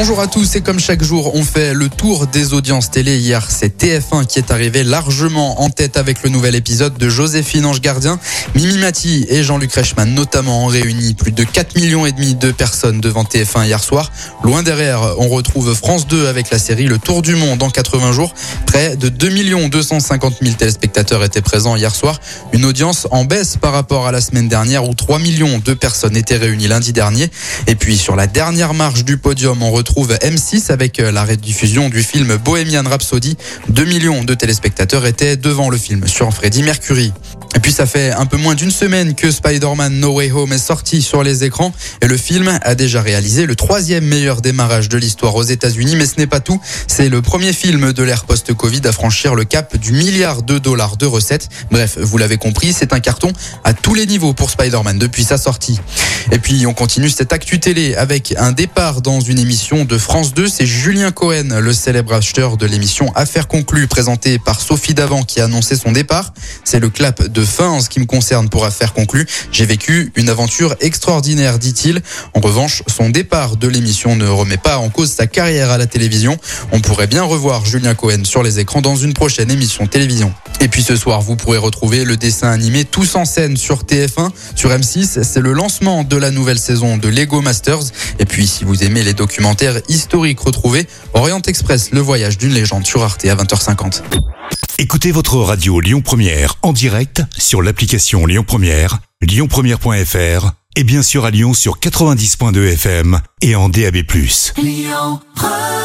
Bonjour à tous et comme chaque jour on fait le tour des audiences télé. Hier c'est TF1 qui est arrivé largement en tête avec le nouvel épisode de Joséphine Ange Gardien. Mimi Mati et Jean-Luc Reichmann notamment ont réuni plus de 4 millions et demi de personnes devant TF1 hier soir. Loin derrière on retrouve France 2 avec la série Le Tour du Monde en 80 jours. Près de 2 250 000 téléspectateurs étaient présents hier soir. Une audience en baisse par rapport à la semaine dernière où 3 millions de personnes étaient réunies lundi dernier. Et puis sur la dernière marche du podium on retrouve M6 avec euh, la rediffusion du film Bohemian Rhapsody. 2 millions de téléspectateurs étaient devant le film sur Freddie Mercury. Et puis ça fait un peu moins d'une semaine que Spider-Man No Way Home est sorti sur les écrans et le film a déjà réalisé le troisième meilleur démarrage de l'histoire aux États-Unis. Mais ce n'est pas tout. C'est le premier film de l'ère post-Covid à franchir le cap du milliard de dollars de recettes. Bref, vous l'avez compris, c'est un carton à tous les niveaux pour Spider-Man depuis sa sortie. Et puis on continue cette actu télé avec un départ dans une émission de France 2. C'est Julien Cohen, le célèbre acheteur de l'émission Affaires conclues présentée par Sophie Davant qui a annoncé son départ. C'est le clap de fin en ce qui me concerne pour Affaires conclues. J'ai vécu une aventure extraordinaire, dit-il. En revanche, son départ de l'émission ne remet pas en cause sa carrière à la télévision. On pourrait bien revoir Julien Cohen sur les écrans dans une prochaine émission télévision. Et puis ce soir, vous pourrez retrouver le dessin animé Tous en scène sur TF1, sur M6. C'est le lancement de la nouvelle saison de Lego Masters. Et puis si vous aimez les documentaires historiques retrouvés, Orient Express, le voyage d'une légende sur Arte à 20h50. Écoutez votre radio Lyon Première en direct sur l'application Lyon Première, lyonpremière.fr et bien sûr à Lyon sur 90.2 FM et en DAB+. Lyon Première